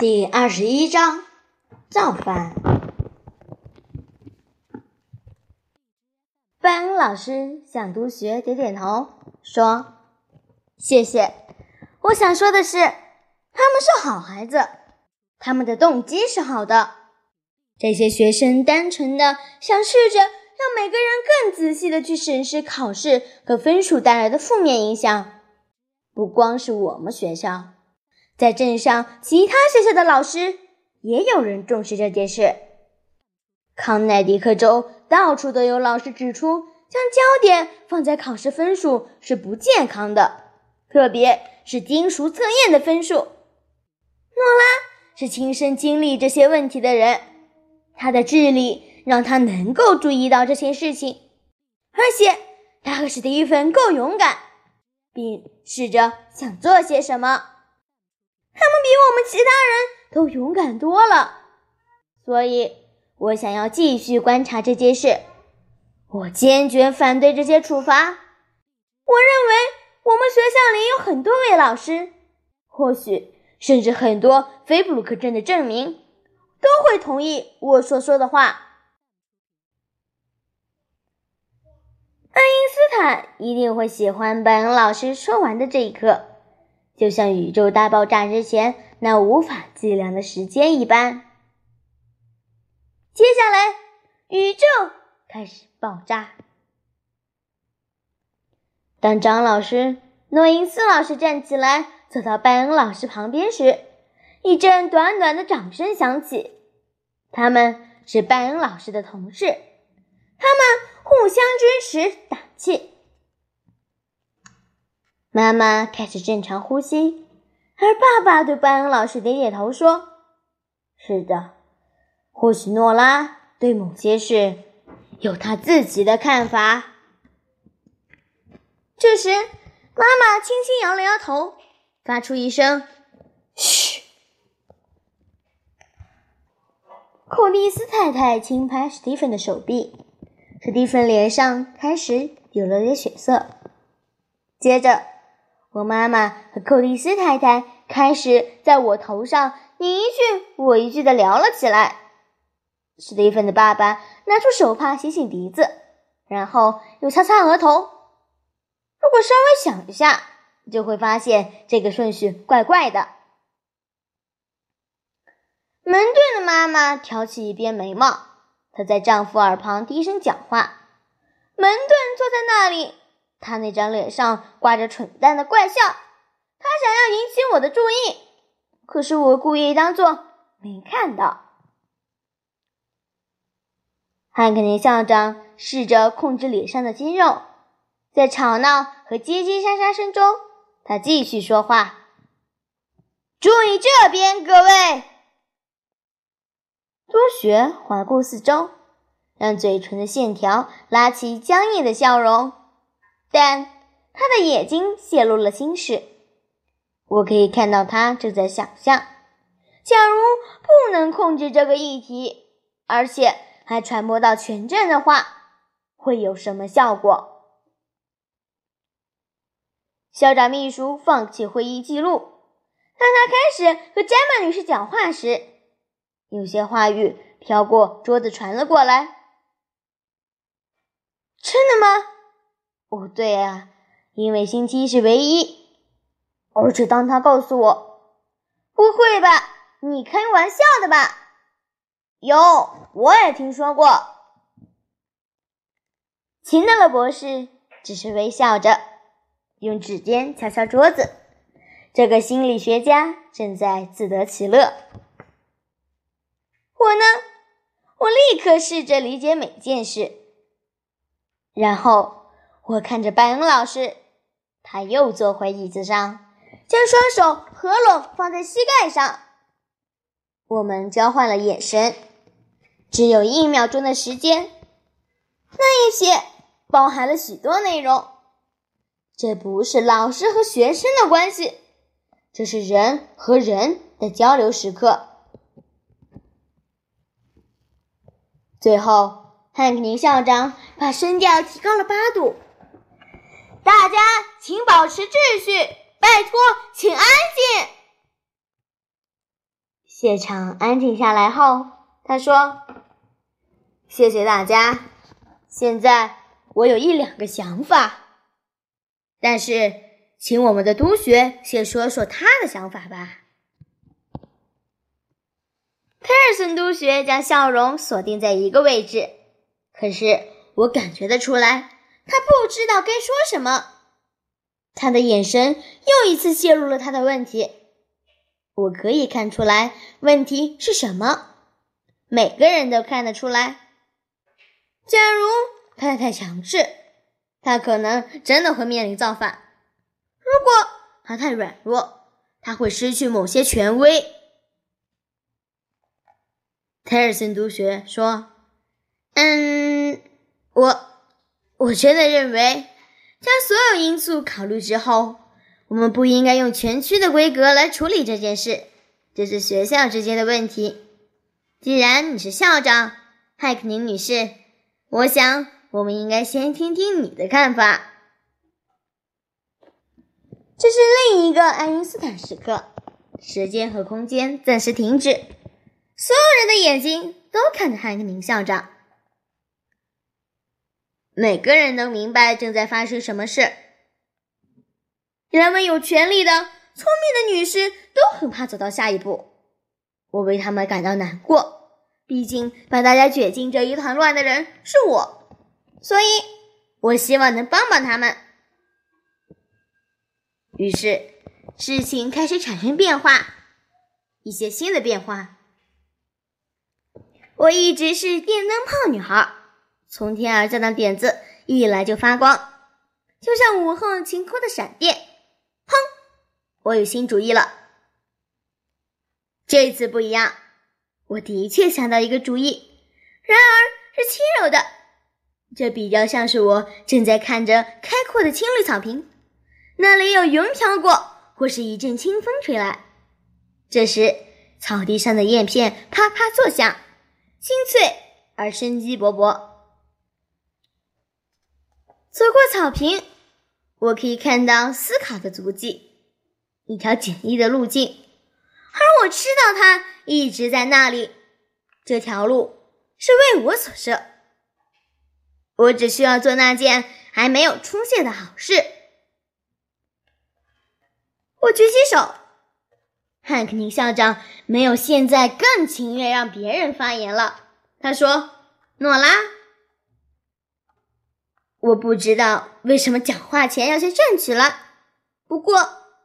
第二十一章造反。班老师向督学点点头，说：“谢谢。我想说的是，他们是好孩子，他们的动机是好的。这些学生单纯的想试着让每个人更仔细的去审视考试和分数带来的负面影响。不光是我们学校。”在镇上，其他学校的老师也有人重视这件事。康奈迪克州到处都有老师指出，将焦点放在考试分数是不健康的，特别是金属测验的分数。诺拉是亲身经历这些问题的人，他的智力让他能够注意到这些事情，而且他和史蒂芬够勇敢，并试着想做些什么。他们比我们其他人都勇敢多了，所以我想要继续观察这件事。我坚决反对这些处罚。我认为我们学校里有很多位老师，或许甚至很多菲布鲁克镇的镇民都会同意我所说的话。爱因斯坦一定会喜欢本老师说完的这一刻。就像宇宙大爆炸之前那无法计量的时间一般，接下来宇宙开始爆炸。当张老师、诺因斯老师站起来，走到拜恩老师旁边时，一阵短短的掌声响起。他们是拜恩老师的同事，他们互相支持打气。妈妈开始正常呼吸，而爸爸对班恩老师点点头说：“是的，或许诺拉对某些事有他自己的看法。”这时，妈妈轻轻摇了摇头，发出一声“嘘”。寇蒂斯太太轻拍史蒂芬的手臂，史蒂芬脸上开始有了点血色，接着。我妈妈和寇蒂斯太太开始在我头上你一句我一句的聊了起来。史蒂芬的爸爸拿出手帕洗洗鼻子，然后又擦擦额头。如果稍微想一下，就会发现这个顺序怪怪的。门顿的妈妈挑起一边眉毛，她在丈夫耳旁低声讲话。门顿坐在那里。他那张脸上挂着蠢蛋的怪笑，他想要引起我的注意，可是我故意当做没看到。汉克尼校长试着控制脸上的肌肉，在吵闹和叽叽喳喳声中，他继续说话：“注意这边，各位。”多学环顾四周，让嘴唇的线条拉起僵硬的笑容。但他的眼睛泄露了心事，我可以看到他正在想象：假如不能控制这个议题，而且还传播到全镇的话，会有什么效果？校长秘书放弃会议记录，当他开始和詹曼女士讲话时，有些话语飘过桌子传了过来。真的吗？哦，对啊，因为星期一是唯一。而且当他告诉我，不会吧？你开玩笑的吧？有，我也听说过。秦德勒博士只是微笑着，用指尖敲敲桌子。这个心理学家正在自得其乐。我呢？我立刻试着理解每件事，然后。我看着拜恩老师，他又坐回椅子上，将双手合拢放在膝盖上。我们交换了眼神，只有一秒钟的时间。那一瞥包含了许多内容。这不是老师和学生的关系，这是人和人的交流时刻。最后，汉克林校长把声调提高了八度。大家请保持秩序，拜托，请安静。现场安静下来后，他说：“谢谢大家。现在我有一两个想法，但是请我们的督学先说说他的想法吧。”泰尔森督学将笑容锁定在一个位置，可是我感觉得出来，他不知道该说什么。他的眼神又一次泄露了他的问题。我可以看出来问题是什么，每个人都看得出来。假如他太强势，他可能真的会面临造反；如果他太软弱，他会失去某些权威。泰尔森督学说：“嗯，我我真的认为，将所有因素考虑之后，我们不应该用全区的规格来处理这件事。这是学校之间的问题。既然你是校长，汉克宁女士，我想我们应该先听听你的看法。”这是另一个爱因斯坦时刻，时间和空间暂时停止。所有人的眼睛都看着汉克宁校长，每个人都明白正在发生什么事。人们有权利的、聪明的女士都很怕走到下一步。我为他们感到难过，毕竟把大家卷进这一团乱的人是我，所以我希望能帮帮他们。于是，事情开始产生变化，一些新的变化。我一直是电灯泡女孩，从天而降的点子一来就发光，就像午后晴空的闪电。砰！我有新主意了。这次不一样，我的确想到一个主意，然而是轻柔的，这比较像是我正在看着开阔的青绿草坪，那里有云飘过，或是一阵清风吹来。这时，草地上的叶片啪啪作响。清脆而生机勃勃。走过草坪，我可以看到思考的足迹，一条简易的路径，而我知道它一直在那里。这条路是为我所设，我只需要做那件还没有出现的好事。我举起手。汉克宁校长没有现在更情愿让别人发言了。他说：“诺拉，我不知道为什么讲话前要先站起来，不过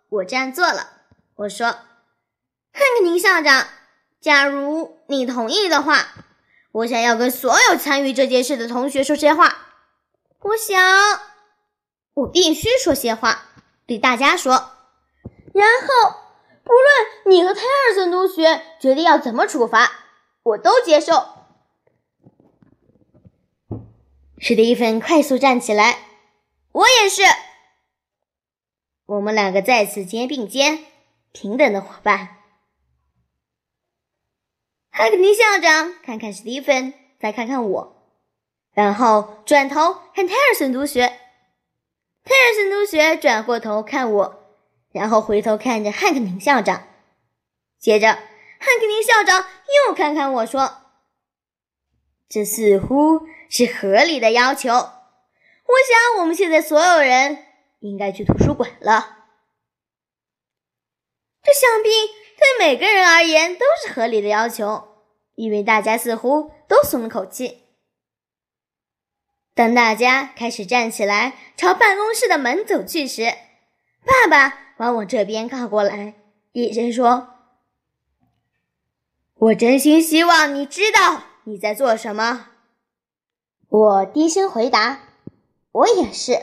我这样做了。我说，汉克宁校长，假如你同意的话，我想要跟所有参与这件事的同学说些话。我想，我必须说些话，对大家说，然后。”不论你和泰尔森同学决定要怎么处罚，我都接受。史蒂芬快速站起来，我也是。我们两个再次肩并肩，平等的伙伴。汉克尼校长看看史蒂芬，再看看我，然后转头看泰尔森同学。泰尔森同学转过头看我。然后回头看着汉克宁校长，接着汉克宁校长又看看我说：“这似乎是合理的要求。我想我们现在所有人应该去图书馆了。这想必对每个人而言都是合理的要求，因为大家似乎都松了口气。当大家开始站起来朝办公室的门走去时，爸爸。”往我这边靠过来，低声说：“我真心希望你知道你在做什么。”我低声回答：“我也是。”